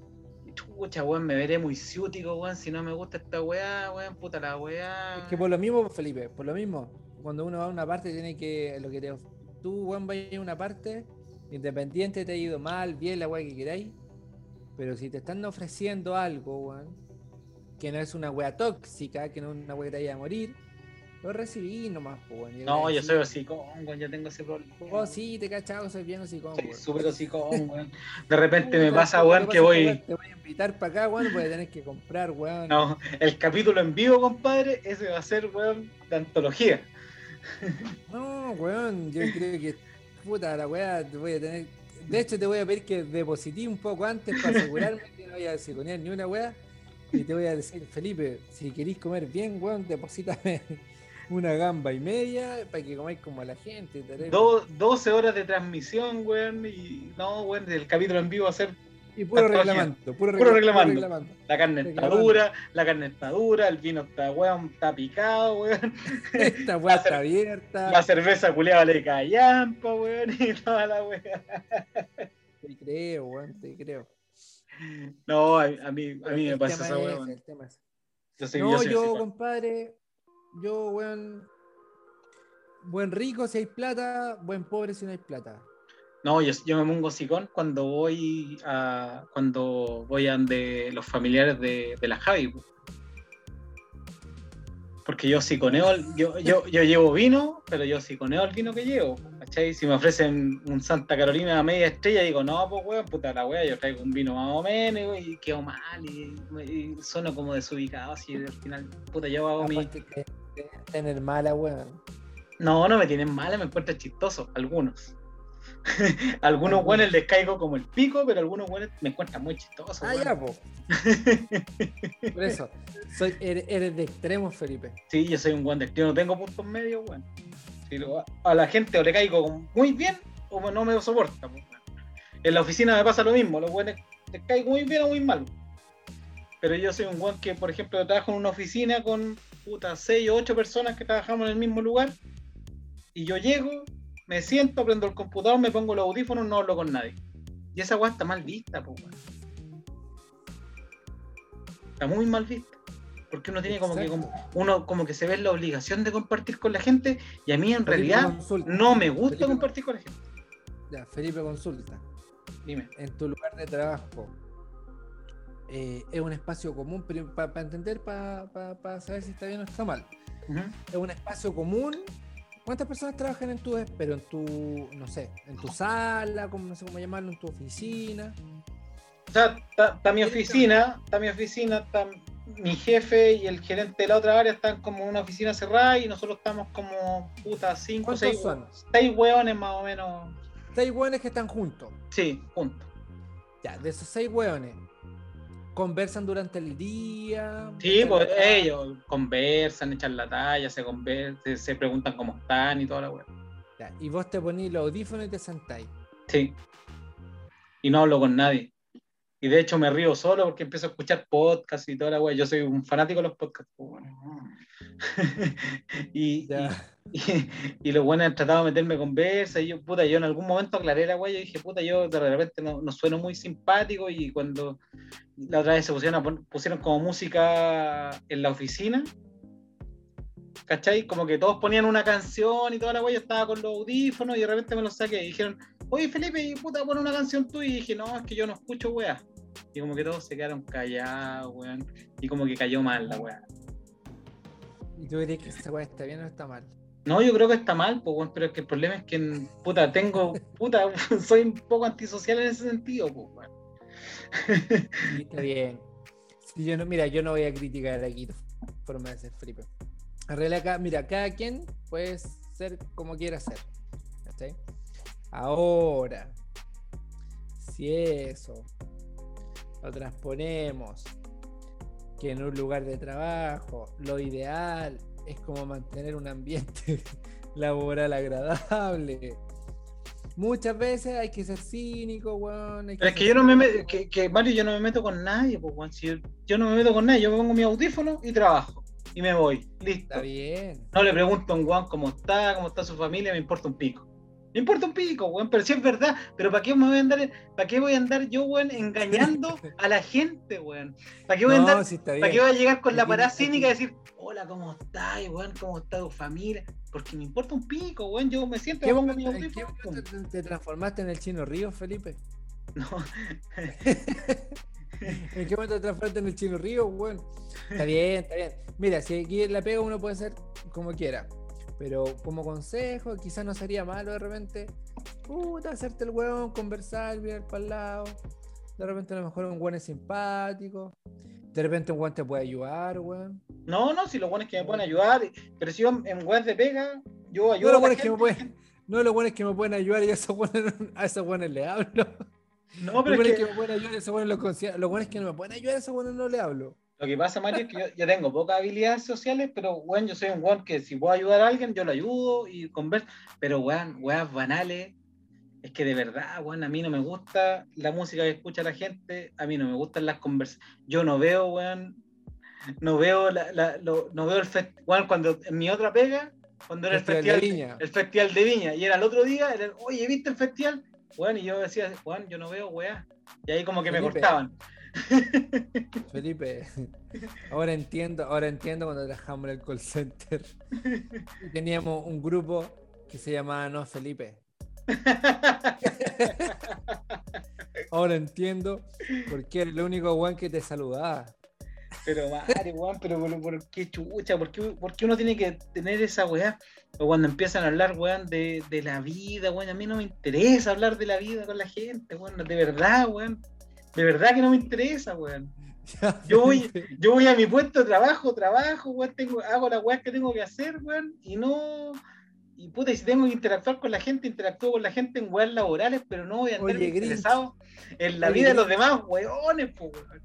chucha, weón, me veré muy ciútico, weón, si no me gusta esta weá, weón, puta la weá. Es que por lo mismo, Felipe, por lo mismo, cuando uno va a una parte, tiene que. Lo que te, tú, weón, vayas a una parte, independiente te ha ido mal, bien, la weá que queráis. Pero si te están ofreciendo algo, weón, que no es una wea tóxica, que no es una wea que te vaya a morir, lo recibí nomás, pues, No, yo soy hocicón, weón, yo tengo ese problema. Oh, sí, te cachado, soy bien hocicón, Soy weón. súper hocicón, [laughs] weón. De repente me pasa, weón, que voy. Te voy a invitar para acá, weón, voy a tener que comprar, weón. No, el capítulo en vivo, compadre, ese va a ser, weón, de antología. No, weón, yo creo que, puta, la weá, te voy a tener. De hecho, te voy a pedir que deposité un poco antes para asegurarme que no vaya a siconear ni una weá. Y te voy a decir, Felipe, si queréis comer bien, weón, deposítame [laughs] una gamba y media para que comáis como la gente. Do- 12 horas de transmisión, weón, y no, weón, el capítulo en vivo va a ser Y puro reclamando, puro, Puro recla- reclamando. la carne está dura, la carne está dura, el vino está, weón, está picado, weón, [laughs] Esta weá a está abierta. la cerveza culiada le cae llampa, weón, [laughs] y toda la weón. Te creo, weón, te creo. No, a, a mí, a mí me El pasa esa es weón. ese, el tema es ese. Yo soy, No, yo soy compadre, yo, weón, buen rico si hay plata, buen pobre si no hay plata. No, yo, yo me pongo sicón cuando voy a cuando voy a de los familiares de, de la Javi. Po. Porque yo siconeo, el- yo, yo, yo llevo vino, pero yo siconeo el vino que llevo. ¿Cachai? Si me ofrecen un Santa Carolina a media estrella, digo, no, pues weón, puta la wea, yo traigo un vino más o menos y quedo mal y, y sueno como desubicado, así al final, puta, yo hago mi. Tener mala, weón. No, no me tienen mala, me encuentran chistoso, algunos. [laughs] algunos buenos les caigo como el pico, pero algunos buenos me encuentran muy chistoso. Ah, ya, po. [laughs] Por eso, soy, eres, eres de extremos, Felipe. Sí, yo soy un buen yo no tengo puntos medios. Si lo- a la gente o le caigo muy bien o no me soporta. weón. En la oficina me pasa lo mismo, los buenos les caigo muy bien o muy mal. Pero yo soy un buen que, por ejemplo, trabajo en una oficina con puta 6 o 8 personas que trabajamos en el mismo lugar. Y yo llego, me siento, prendo el computador, me pongo los audífonos, no hablo con nadie. Y esa weá está mal vista, pues. Está muy mal vista. Porque uno tiene como que como- uno como que se ve la obligación de compartir con la gente y a mí en Felipe, realidad consulta. no me gusta Felipe, compartir con la gente. Ya, Felipe, consulta. Dime. En tu lugar de trabajo, eh, ¿es un espacio común para entender, para saber si está bien o está mal? Es un espacio común. ¿Cuántas personas trabajan en tu, pero en tu, no sé, en tu sala, como, no sé cómo llamarlo, en tu oficina? O sea, está, mi oficina, está mi oficina, está mi jefe y el gerente de la otra área están como en una oficina cerrada y nosotros estamos como puta cinco, ¿Cuántos seis, son? seis hueones más o menos. Seis hueones que están juntos. Sí, juntos. Ya, de esos seis hueones, conversan durante el día. Sí, pues la ellos conversan, echan la talla, se conversan, se, preguntan cómo están y toda la. Ya, y vos te ponís los audífonos y te sentáis. Sí. Y no hablo con nadie. Y de hecho me río solo porque empiezo a escuchar podcasts y toda la wea. Yo soy un fanático de los podcasts. pues, [laughs] y, y, [laughs] y, y los buenos han tratado de meterme conversa. Y yo, puta, yo en algún momento aclaré la wea. Yo dije, puta, yo de repente no, no sueno muy simpático. Y cuando la otra vez se pusieron, pusieron como música en la oficina. ¿Cachai? Como que todos ponían una canción y toda la wea. Yo estaba con los audífonos y de repente me los saqué. Y dijeron, Oye, Felipe, y puta, pon una canción tú. Y dije, no, es que yo no escucho weá. Y como que todos se quedaron callados, weón. Y como que cayó mal la weá. ¿Y tú dirías que esa weá está bien o está mal? No, yo creo que está mal, pues, weón, pero es que el problema es que, puta, tengo, [laughs] puta, [laughs] soy un poco antisocial en ese sentido, pues, weón. Sí, está bien. Yo no, mira, yo no voy a criticar aquí tu forma de ser, Felipe. Realidad, acá, mira, cada quien puede ser como quiera ser. ¿cachai? Ahora, si eso lo transponemos que en un lugar de trabajo lo ideal es como mantener un ambiente [laughs] laboral agradable. Muchas veces hay que ser cínico, weón. Pero es que yo no me meto, que, que, Mario, yo no me meto con nadie, pues, weón. Si yo, yo no me meto con nadie, yo pongo mi audífono y trabajo. Y me voy, listo. Está bien. No le pregunto a un weón cómo está, cómo está su familia, me importa un pico. Me importa un pico, weón, pero si es verdad, pero ¿para qué me voy a andar, para qué voy a andar yo, weón, engañando a la gente, weón? ¿Para qué voy a No, andar, sí para qué voy a llegar con la parada cínica y decir, hola, ¿cómo estás, weón? ¿Cómo está tu familia? Porque me importa un pico, weón, yo me siento, ¿Qué mi momento- ¿En qué te, te transformaste en el chino Río, Felipe? No. [laughs] ¿En qué momento te transformaste en el chino río, weón? Está bien, está bien. Mira, si aquí la pega uno puede ser como quiera. Pero como consejo, quizás no sería malo de repente. Puta, hacerte el weón, conversar, mirar para el lado. De repente a lo mejor un weón es simpático. De repente un weón te puede ayudar, weón. No, no, si los buenos que me pueden ayudar. Pero si yo en weón de pega, yo ayudo No, a lo la bueno es que me pueden, no, lo bueno es que me pueden ayudar y a esos weones, a esos weones le hablo. No, pero bueno es que que me pueden ayudar a esos weones los considero. Lo bueno es que no me pueden ayudar y a esos weones no le hablo. Lo que pasa, Mario, es que yo, yo tengo pocas habilidades sociales, pero weón, yo soy un weón que si puedo ayudar a alguien, yo lo ayudo y converso. Pero weón, weas banales. Es que de verdad, weón, a mí no me gusta la música que escucha la gente, a mí no me gustan las conversaciones. Yo no veo, weón, no veo la, la- lo- no veo el festival cuando en mi otra pega, cuando era Festival el de festival, Viña. el festival de Viña, y era el otro día, era, oye, ¿viste el festival? Weón, y yo decía, Juan, yo no veo weá. Y ahí como que me Felipe. cortaban. [laughs] Felipe, ahora entiendo, ahora entiendo cuando trabajamos en el call center. [laughs] Teníamos un grupo que se llamaba No Felipe. [laughs] Ahora entiendo por qué era el único weón que te saludaba. Pero madre, weón, pero por, por qué chucha, ¿Por qué, por qué uno tiene que tener esa weá? O cuando empiezan a hablar, weón, de, de la vida, weón, a mí no me interesa hablar de la vida con la gente, weón, de verdad, weón. De verdad que no me interesa, weón. [laughs] Yo voy, yo voy a mi puesto de trabajo, trabajo, weón, tengo, hago las weas que tengo que hacer, weón, y no. Y puta, y si tengo que interactuar con la gente, interactúo con la gente en weas laborales, pero no voy a andar Oye, interesado en la Oye, vida de los demás, weones, po, weón.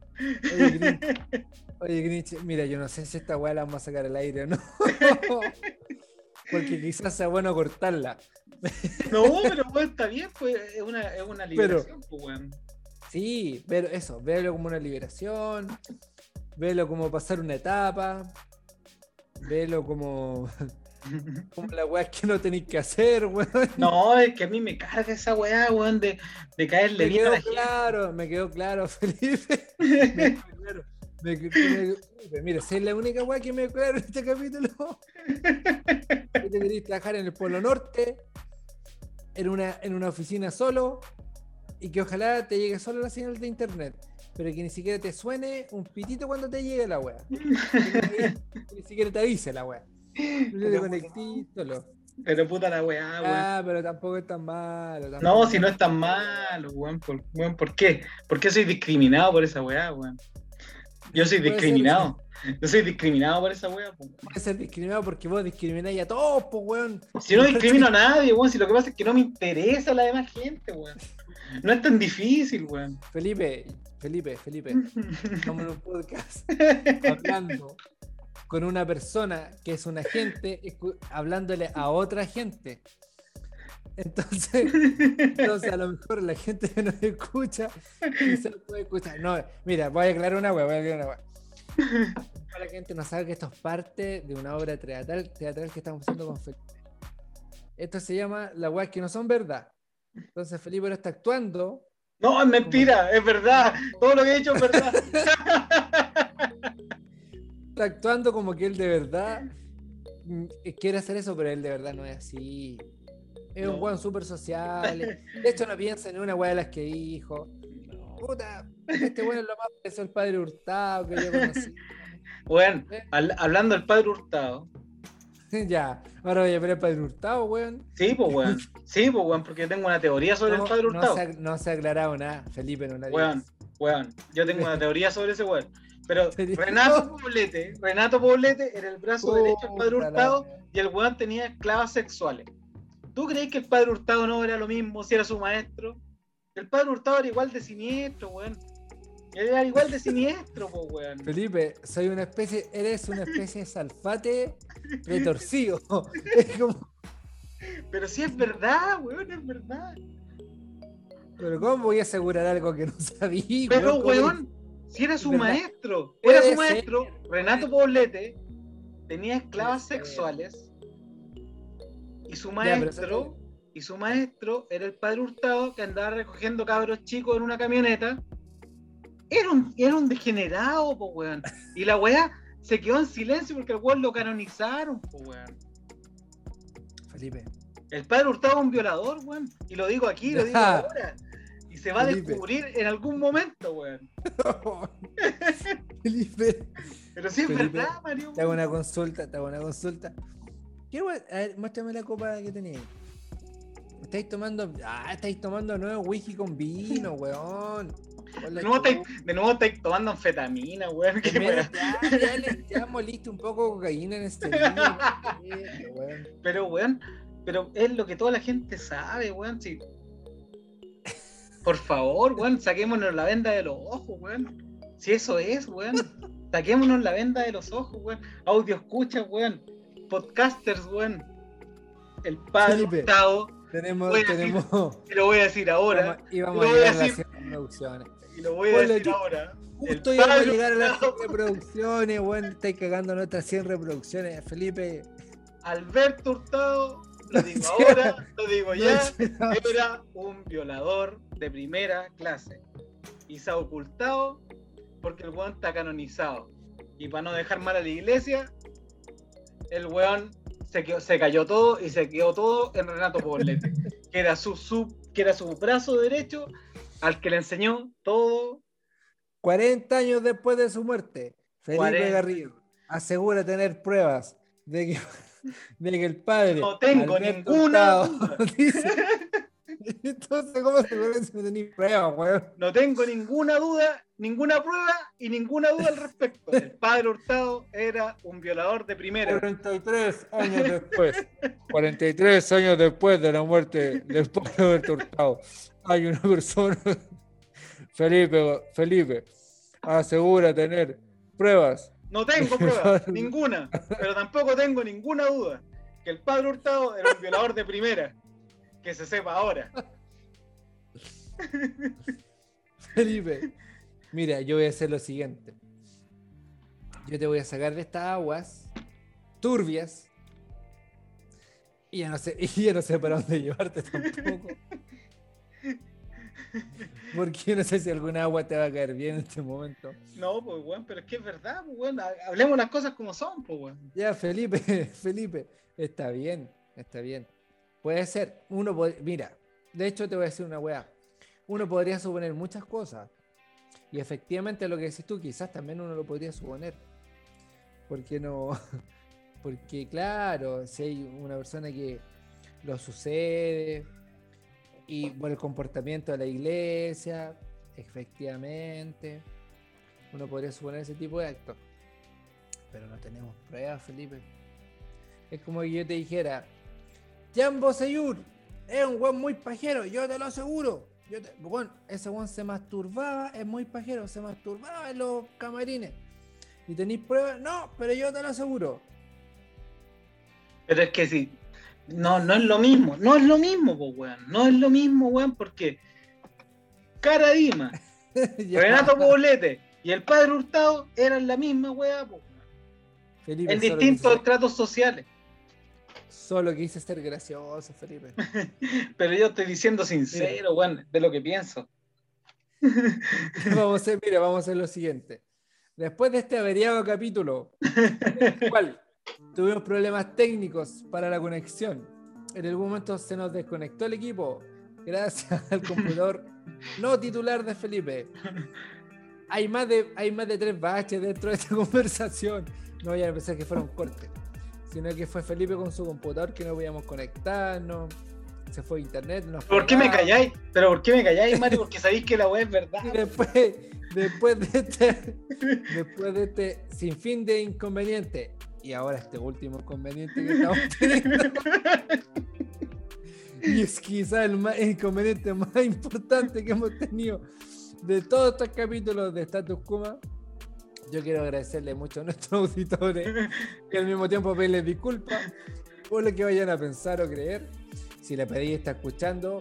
Oye, Grinch, [laughs] oye, Grinch, mira, yo no sé si esta weá la vamos a sacar al aire o no. [laughs] Porque quizás sea bueno cortarla. No, pero weón, está bien, pues es una, es una liberación, pues, weón. Sí, pero eso, véalo como una liberación, véalo como pasar una etapa, véalo como, [laughs] como la weá que no tenéis que hacer, weón. No, es que a mí me carga esa weá, weón, de, de caerle Me bien quedó gente. claro, me quedó claro, [laughs] Felipe. Me quedó [laughs] claro. Me me- Mira, si es la única weá que me quedó en este capítulo. Te querés trabajar en el Polo Norte, en una, en una oficina solo, y que ojalá te llegue solo la señal de internet, pero que ni siquiera te suene un pitito cuando te llegue la weá. Ni siquiera te avise la weá. Pero, conectís solo. Pero puta la weá, weón. Ah, pero tampoco es tan malo. No, si no es tan malo, weón. ¿Por, weón, ¿por qué? ¿Por qué soy discriminado por esa weá, weón? Yo soy ser, discriminado. Yo soy discriminado por esa weá. po. puede ser discriminado porque vos discrimináis a todos, pues, weón. Si no [laughs] discrimino a nadie, weón, si lo que pasa es que no me interesa la demás gente, weón. No es tan difícil, weón. Felipe, Felipe, Felipe, [laughs] estamos en un podcast [laughs] hablando con una persona que es un agente, hablándole a otra gente. Entonces, entonces a lo mejor la gente que nos escucha quizás puede escuchar. No, mira, voy a aclarar una wea, voy a aclarar una wea. Para la gente no sabe que esto es parte de una obra teatral, teatral que estamos haciendo con Felipe. Esto se llama La weas que no son verdad. Entonces Felipe ahora está actuando No, es mentira, es verdad. [laughs] Todo lo que he hecho es verdad. está actuando como que él de verdad mm, quiere hacer eso, pero él de verdad no es así. Es un weón súper social. De hecho, no piensa en una weá de las que dijo. Puta, este weón es lo más parecido al padre Hurtado que yo conocí. Weón, al- hablando del padre Hurtado. [laughs] ya, ahora voy a ver al padre Hurtado, weón. Sí, pues, weón. Sí, pues, weón, porque tengo una teoría sobre No, el padre no Hurtado. se, ha, no se ha aclarado nada, Felipe, no la. Weón, weón, yo tengo una teoría sobre ese weón. Pero. [laughs] Renato Poblete, Renato Poblete era el brazo derecho del padre Hurtado y el weón tenía esclavas sexuales. ¿Tú crees que el padre Hurtado no era lo mismo si era su maestro? El padre Hurtado era igual de siniestro, weón. Era igual de siniestro, po, weón. Felipe, soy una especie, eres una especie de salfate [laughs] retorcido. [laughs] Es como, Pero sí es verdad, weón, es verdad. pero ¿cómo voy a asegurar algo que no sabía? Pero, ¿Cómo- weón, si era su ¿Verdad? maestro, era su ser. maestro, Renato Poblete tenía esclavas sexuales y su Ya, maestro, y su maestro era el padre Hurtado que andaba recogiendo cabros chicos en una camioneta. Era un, era un degenerado, po, weón. Y la weá se quedó en silencio porque el weón lo canonizaron, po, weón. Felipe, El padre Hurtado es un violador, weón. Y lo digo aquí, lo digo [laughs] ahora. Y se va a descubrir en algún momento, weón. [laughs] Felipe, Pero sí es Felipe, verdad, Mario. te hago una consulta, te hago una consulta. ¿Qué we- A ver, muéstrame la copa que tenéis. Estáis tomando. Ah, estáis tomando nuevo whisky con vino, [laughs] weón. De nuevo, estáis, de nuevo estáis tomando anfetamina, weón. [laughs] Primero, weón. ya, ya, le- ya moliste un poco cocaína en este video. [laughs] weón. Pero, weón, pero es lo que toda la gente sabe, weón. Si... Por favor, weón, saquémonos la venda de los ojos, weón. Si eso es, weón. Saquémonos la venda de los ojos, weón. Audio escucha, weón. Podcasters, weón. El padre Felipe. Hurtado, Tenemos, a decir- tenemos. y lo voy a decir ahora, Y vamos a a decir. 100 reproducciones. Y lo voy a Ponle decir ahora. Justo El íbamos a padre llegar a las 100 Hurtado. reproducciones, weón. Estáis cagando a nuestras 100 reproducciones. Felipe. Alberto Hurtado, lo [laughs] digo ahora, lo digo ya. no, era un violador de primera clase y se ha ocultado porque el weón está canonizado. Y para no dejar mal a la iglesia, el weón se, quedó- se cayó todo y se quedó todo en Renato Poblete, que era su, su- que era su brazo derecho al que le enseñó todo. 40 años después de su muerte, Felipe 40. Garrido asegura tener pruebas de que, [laughs] de que el padre. No tengo Alberto ninguna Hurtado, [laughs] dice- Entonces, ¿cómo asegura si no tenéis pruebas, weón? No tengo ninguna duda, ninguna prueba y ninguna duda al respecto. El padre Hurtado era un violador de primera. 43 años después. 43 años después de la muerte del padre Hurtado. Hay una [laughs] persona. Felipe, Felipe asegura tener pruebas. No tengo pruebas, [laughs] ninguna, pero tampoco tengo ninguna duda que el padre Hurtado era un violador de primera. Que se sepa ahora. Felipe, mira, yo voy a hacer lo siguiente. Yo te voy a sacar de estas aguas turbias. Y ya no sé, [laughs] y ya no sé para dónde llevarte tampoco. [laughs] Porque no sé si alguna agua te va a caer bien en este momento. No, pues weón, pero es que es verdad, pues weón. ha- Hablemos las cosas como son, pues weón. Ya, Felipe, [laughs] Felipe, está bien, está bien. Puede ser, uno pod- mira, de hecho te voy a decir una weá. Uno podría suponer muchas cosas. Y efectivamente lo que decís tú, quizás también uno lo podría suponer. Porque no, [laughs] porque claro, si hay una persona que lo sucede y por el comportamiento de la iglesia, efectivamente, uno podría suponer ese tipo de actos. Pero no tenemos pruebas, Felipe. Es como que yo te dijera, Jan Boseyur es un weón muy pajero, yo te lo aseguro. Weón, ese weón se masturbaba, es muy pajero, se masturbaba en los camarines. ¿Y tenéis pruebas? No, pero yo te lo aseguro. Pero es que sí. No, no es lo mismo. No es lo mismo, pues weón. No es lo mismo, weón, porque Cara Dima. [laughs] Renato Poblete y el padre Hurtado eran la misma weá, weón. Felipe, En distintos estratos sociales. Solo quise ser gracioso, Felipe. [laughs] Pero yo estoy diciendo sincero, weón, de lo que pienso. [laughs] vamos a hacer, mira, vamos a hacer lo siguiente. Después de este averiado capítulo, cual tuvimos problemas técnicos para la conexión, en algún momento se nos desconectó el equipo gracias al [laughs] computador no titular de Felipe. Hay más de, hay más de tres baches dentro de esta [laughs] conversación. No vayan a pensar que fueron cortes, sino que fue Felipe con su computador que no podíamos conectarnos. Se fue internet. Nos ¿Por qué me calláis? ¿Pero por qué me calláis, Mario? Porque sabéis que la weá es verdad. Y después, después de este, después de este sinfín de inconvenientes, y ahora este último inconveniente que estamos [laughs] teniendo, y es quizá el, más, el inconveniente más importante que hemos tenido de todos estos capítulos de Status Kuma. Yo quiero agradecerle mucho a nuestros [laughs] auditores y al mismo tiempo pedirles disculpas por lo que vayan a pensar o creer. Si la pedí está escuchando,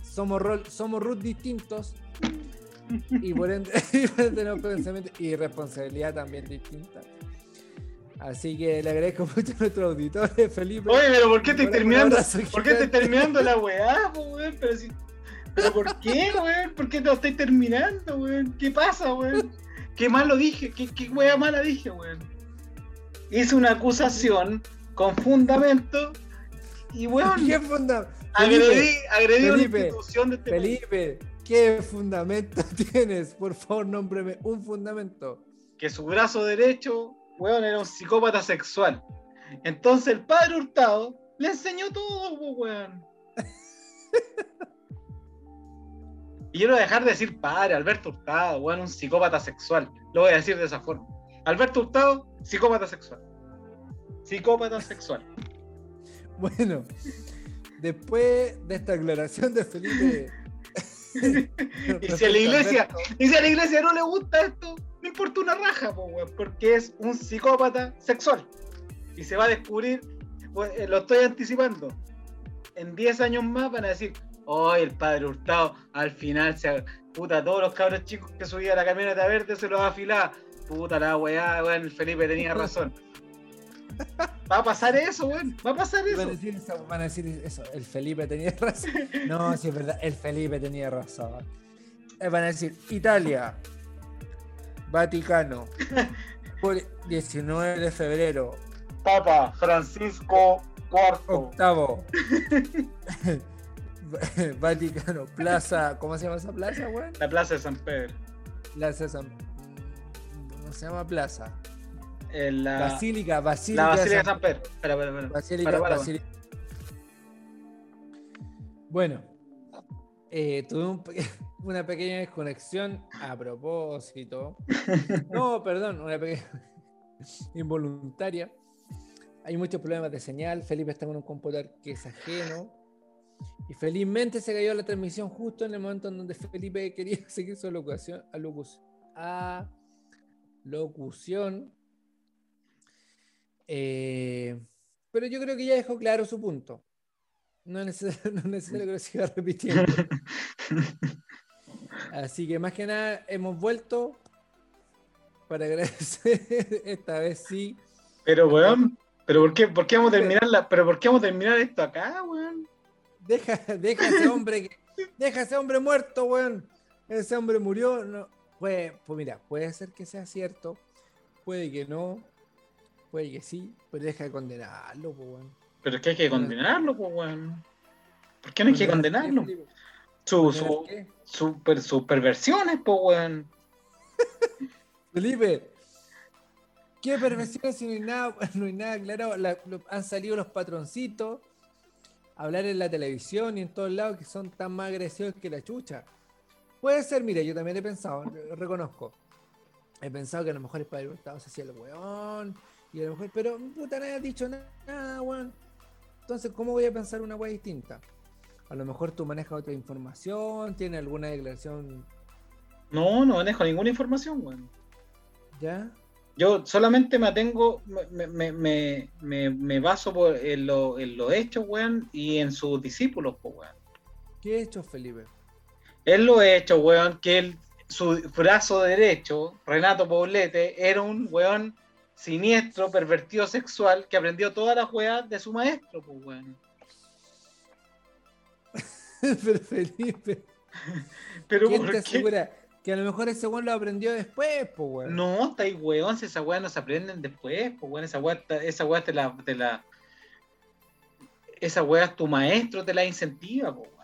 somos, rol, somos root distintos y por ende, [laughs] y por ende tenemos pensamientos y responsabilidad también distinta. Así que le agradezco [laughs] mucho a nuestros auditores, Felipe. Oye, pero ¿por qué estoy Un terminando? ¿Por qué estoy gigante. terminando la [laughs] weá, weón? Pero, si... ¿Pero por qué, weón? ¿Por qué no estoy terminando, weón? ¿Qué pasa, weón? ¿Qué malo dije? ¿Qué, qué weá mala dije, weón? Hice una acusación con fundamento y, weón, [laughs] ¿Qué funda? agredí, Felipe, agredí una Felipe, institución de este país. Felipe, ¿Qué fundamento tienes? Por favor, nómbreme un fundamento. Que su brazo derecho, weón, era un psicópata sexual. Entonces el padre Hurtado le enseñó todo, weón. [laughs] Y yo no voy a dejar de decir padre, Alberto Hurtado, weón, un psicópata sexual. Lo voy a decir de esa forma. Alberto Hurtado, psicópata sexual. Psicópata sexual. [laughs] Bueno, después de esta aclaración de Felipe. [laughs] y si a la iglesia, y si a la iglesia no le gusta esto, no importa una raja, po, weón, porque es un psicópata sexual. Y se va a descubrir, pues, eh, lo estoy anticipando. En 10 años más van a decir, hoy el padre Hurtado al final se puta, todos los cabros chicos que subían a la camioneta verde se los afilaba. Puta la weá, weón, el Felipe tenía [laughs] razón. Va a pasar eso, weón. Va a pasar Van a, eso. decir eso, van a decir eso, el Felipe tenía [laughs] razón. No, sí es verdad, el Felipe tenía razón. Eh, Van a decir Italia, Vaticano, [laughs] por 19 de febrero, Papa Francisco IV. octavo. [laughs] [laughs] Vaticano, Plaza, ¿cómo se llama esa plaza, weón? La plaza de San Pedro. Plaza San. No se llama plaza. En la, Basílica, Basílica. la de Basílica de San- San Pedro. Espera, espera, espera. Basílica, Para, para, Basílica. Bueno, eh, tuve un una pequeña desconexión a propósito. [laughs] No, perdón, una pequeña [laughs] involuntaria. Hay muchos problemas de señal. Felipe está con un computador que es ajeno. Y felizmente se cayó la transmisión justo en el momento en donde Felipe quería [laughs] seguir su locución, alocución, a locución. Eh, pero yo creo que ya dejó claro su punto. No es necesario, no es necesario que lo siga repitiendo. Así que más que nada hemos vuelto para [laughs] agradecer esta vez sí. Pero, weón, ¿pero por qué, por qué vamos a terminar la, pero por qué vamos a terminar esto acá, weón? Deja, deja ese hombre deja ese hombre muerto, weón. Ese hombre murió. No. Pues, pues mira, puede ser que sea cierto, puede que no, puede que sí, pero deja de condenarlo, pues, weón. Pero es que hay que condenarlo, pues, weón. ¿Por qué no hay que ¿Condenar condenarlo? Su, ¿Condenar su, qué? su per- sus perversiones, pues, weón. [laughs] Felipe, ¿qué perversiones si no hay nada, [laughs] no hay nada claro? La- lo- han salido los patroncitos a hablar en la televisión y en todos lados que son tan más agresivos que la chucha. Puede ser, mira, yo también he pensado, reconozco. He pensado que a lo mejor el padre Hurtado se hacía el weón. Y a lo mejor, pero puta, nadie ha dicho na- nada, weón. Entonces, ¿cómo voy a pensar una weá distinta? A lo mejor tú manejas otra información, tienes alguna declaración, No, no manejo ninguna información, weón. ¿ya? Yo solamente me atengo, me, me, me, me, me baso por, en, lo- en los hechos, weón, y en sus discípulos, pues, weón. ¿Qué he hecho, Felipe? Él lo ha hecho, weón, que él, su brazo derecho, Renato Poblete, era un weón siniestro, pervertido sexual, que aprendió todas las weas de su maestro, pues, weón. [laughs] Pero Felipe, Pero ¿quién ¿por te asegura que a lo mejor ese weón lo aprendió después, po, weón? No, está ahí, weón, si esa weá no se aprenden después, pues, weón, esa weá, ta- esa weá te la, te la... Esa weá tu maestro te la incentiva, pues, weón.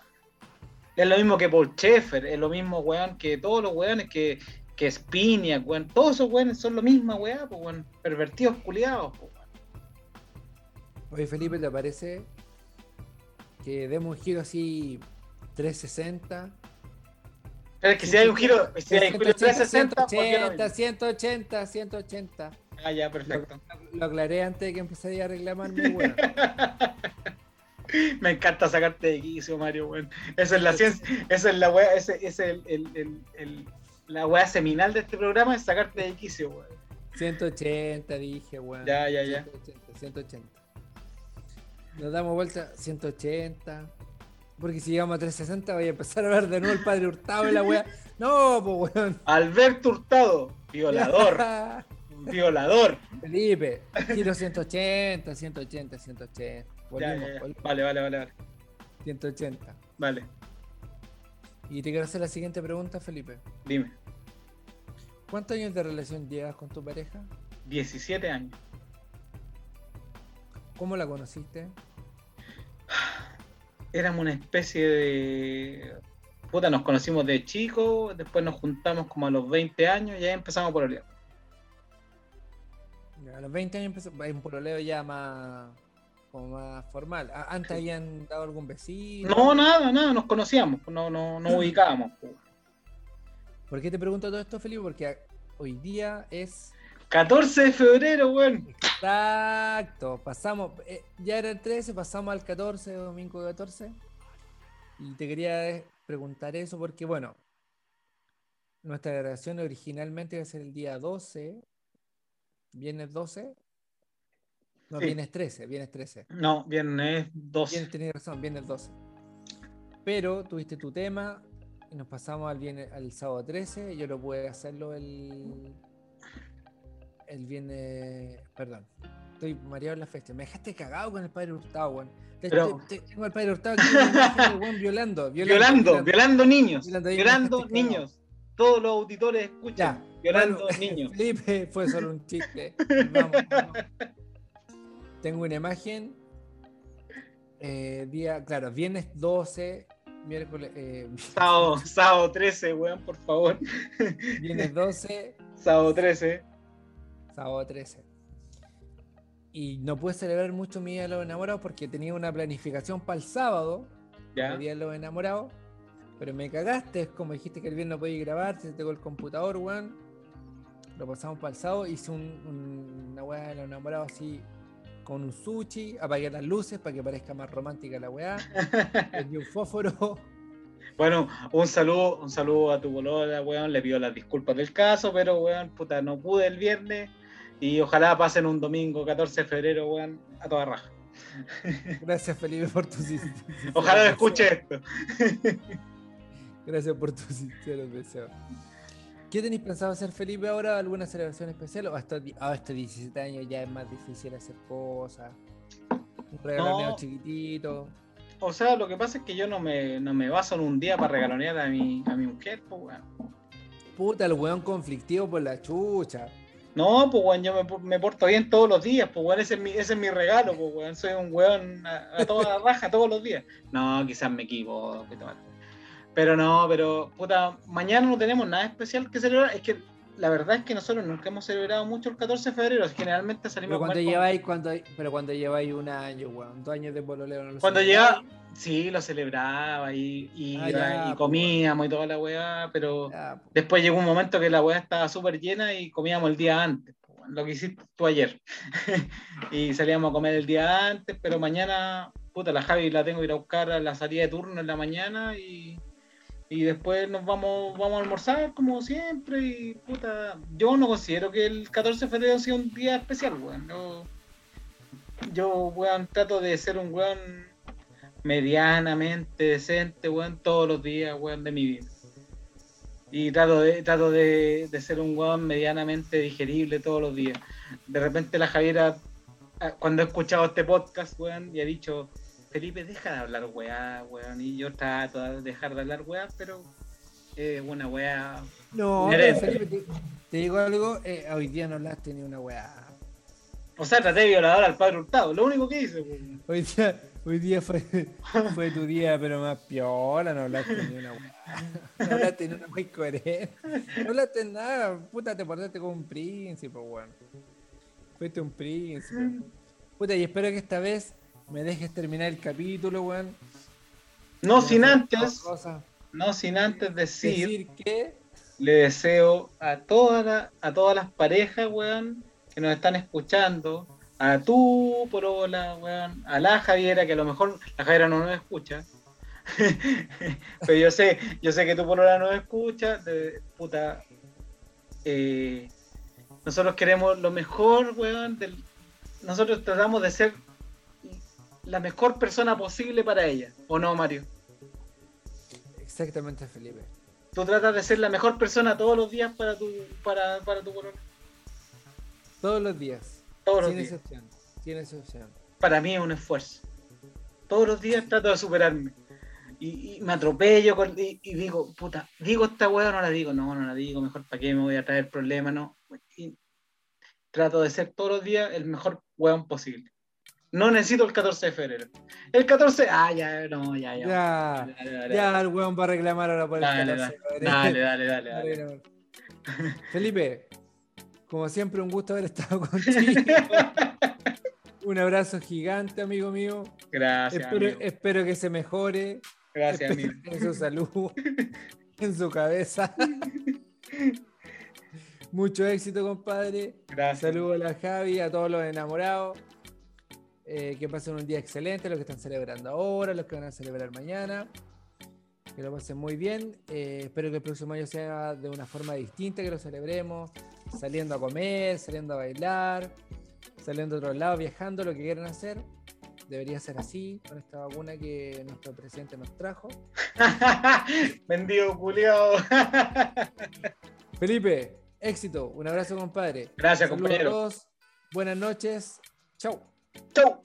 Es lo mismo que Paul Schaeffer, es lo mismo, weón, que todos los weones que, que Spiniak, weón, todos esos weones son lo mismo, weón, pues, weón, pervertidos culiados, weón. Oye, Felipe, ¿te parece que demos un giro así 360? Pero es que si hay un giro, si hay un giro 360, ¿por qué no? 180, 180, 180. Ah, ya, perfecto. Lo aclaré antes de que empecé a reclamarme, weón. [laughs] Me encanta sacarte de quicio, Mario, weón. Esa es la ciencia, esa es la weá, ese ese es el, el, el, el- la weá seminal de este programa, es sacarte de quicio, weón. 180, dije, weón. Ya, ya, ya. 180, 180. Nos damos vuelta 180. Porque si llegamos a 360 voy a empezar a ver de nuevo el padre Hurtado y la weá. No, pues weón. Alberto Hurtado, violador, [laughs] violador. Felipe, giro 180, 180, 180. Ya, Volvimos, ya, ya. volvimos, Vale, vale, vale, vale. 180. Vale, Y te quiero hacer la siguiente pregunta, Felipe. dime. ¿Cuántos años de relación llevas con tu pareja? 17 años. ¿Cómo la conociste? Éramos una especie de. puta, nos conocimos de chicos, después nos juntamos como a los 20 años y ahí empezamos por olear. A los 20 años empezó un pololeo ya más, como más formal. Ah, ¿Antes habían dado algún besito? No, nada, nada, nos conocíamos, no, no, no ubicábamos. ¿Por qué te pregunto todo esto, Felipe? Porque hoy día es 14 de febrero, weón. Exacto, pasamos, eh, ya era el 13, pasamos al 14, domingo 14. Y te quería preguntar eso porque, bueno, nuestra grabación originalmente iba a ser el día 12, viernes 12. No, Sí. viernes 13, viernes 13. No, viernes 12. Viernes, tenías razón, viernes 12. Pero tuviste tu tema y nos pasamos al, viernes, al sábado 13. Yo lo pude hacerlo el, el viernes. Perdón, estoy mareado en la fecha. Me dejaste cagado con el padre Hurtado, weón. Pero- te- te- tengo al padre Hurtado aquí weón violando, Violando, violando niños. Violando, me Violando cagado. niños. Todos los auditores escuchan. Ya, Violando bueno, [laughs] niños. Felipe, fue solo un chiste. Vamos, vamos. Tengo una imagen. eh, día, claro, viernes 12, miércoles. eh, [laughs] Sábado, sábado 13, weón, por favor. viernes 12, Sábado 13. Sábado 13. Y no pude celebrar mucho mi día de los enamorados porque tenía una planificación para el sábado, Ya. el día de los enamorados. Pero me cagaste, es como dijiste que el viernes no podía grabar, se te el computador, weón. Lo pasamos para el sábado, hice un- un- una weá de los enamorados así con un sushi, apagué las luces para que parezca más romántica la weá, [laughs] prendí un fósforo. Bueno, un saludo, un saludo a tu bolola, weón. Le pido las disculpas del caso, pero weón, puta, no pude el viernes. Y ojalá pasen un domingo 14 de febrero, weón, a toda raja. Gracias Felipe por tu Ojalá sinceros escuche esto. Gracias por tus sinceros deseos. ¿Qué tenéis pensado hacer Felipe ahora? ¿Alguna celebración especial? ¿O hasta, di- a estos 17 años ya es más difícil hacer cosas? Un regalo No. medio chiquitito. O sea, lo que pasa es que yo no me, no me baso en un día para regalonear a mi, a mi mujer, pues, weón. Puta, el weón conflictivo por la chucha. No, pues, weón, yo me, me porto bien todos los días, pues, weón, ese es mi, ese es mi regalo, pues, weón. Soy un weón a, a toda [laughs] raja todos los días. No, quizás me equivoco. Pero no, pero, puta, mañana no tenemos nada especial que celebrar. Es que la verdad es que nosotros nunca hemos celebrado mucho el 14 de febrero. Generalmente salimos Pero a cuando con- lleváis, cuando, pero cuando lleváis un año, weón, dos años de pololeo no Cuando llegaba, sí, lo celebraba y, y, Ah, ya, y pues. comíamos y toda la weá, pero Ya, po. después llegó un momento que la weá estaba súper llena y comíamos el día antes, weón, lo que hiciste tú ayer. [laughs] y salíamos a comer el día antes, pero mañana, puta, la Javi la tengo que ir a buscar a la salida de turno en la mañana y, y después nos vamos, vamos a almorzar como siempre y puta, yo no considero que el 14 de febrero sea un día especial, weón. Yo, yo, weón, trato de ser un weón medianamente decente, weón, todos los días, weón, de mi vida. Y trato de, trato de, de ser un weón medianamente digerible todos los días. De repente la Javiera, ah, cuando he escuchado este podcast, weón, y ha dicho, Felipe, deja de hablar weá, weón. Y yo trato de dejar de hablar weá, pero es una weá. No, pero Felipe, te, te digo algo, eh, hoy día no hablaste ni una weá. O sea, traté de violador al padre Hurtado, lo único que hice, weón. Hoy día, hoy día fue, [laughs] fue tu día, pero más piola, no hablaste ni una weá. No hablaste ni una muy coherente. No hablaste nada, puta, te portaste como un príncipe, weón. Fuiste un príncipe. Puta, y espero que esta vez me dejes terminar el capítulo, weón. No sin antes, no sin antes decir, Decir que le deseo a todas las, a todas las parejas, weón, que nos están escuchando, a tú, Porola, weón, a la Javiera, que a lo mejor la Javiera no nos escucha. [laughs] Pero yo sé, yo sé que tú Porola nos escucha, de, puta. eh, nosotros queremos lo mejor, weón. del- nosotros tratamos de ser la mejor persona posible para ella, ¿o no, Mario? Exactamente, Felipe. Tú tratas de ser la mejor persona todos los días para tu, para, para tu polola. Todos los días. Todos los Sin días. excepción. Sin excepción. Para mí es un esfuerzo. Todos los días trato de superarme. Y, y me atropello con- y, y digo, puta, digo esta weá o no la digo. No, no la digo, mejor para qué me voy a traer problemas, no. Y trato de ser todos los días el mejor weón posible. No necesito el 14 de febrero. El 14, ah, ya, no, ya, ya. Ya, Dale, dale, ya el weón va a reclamar ahora por el Dale, 14. dale, dale, [laughs] dale, dale, dale. [laughs] Felipe, como siempre, un gusto haber estado [laughs] contigo. un abrazo gigante, amigo mío. Gracias, Espero, amigo. espero que se mejore Gracias, amigo. en su salud, en su cabeza. Mucho éxito, compadre. Gracias. Saludos a la Javi, a todos los enamorados. Eh, que pasen un día excelente, los que están celebrando ahora, los que van a celebrar mañana. Que lo pasen muy bien. Eh, espero que el próximo año sea de una forma distinta, que lo celebremos. Saliendo a comer, saliendo a bailar, saliendo a otros lados, viajando, lo que quieran hacer. Debería ser así, con esta vacuna que nuestro presidente nos trajo. [laughs] Vendido, culiao. [laughs] Felipe, éxito. Un abrazo, compadre. Gracias, Saludos a compañero. todos. Buenas noches. Chau. Chau.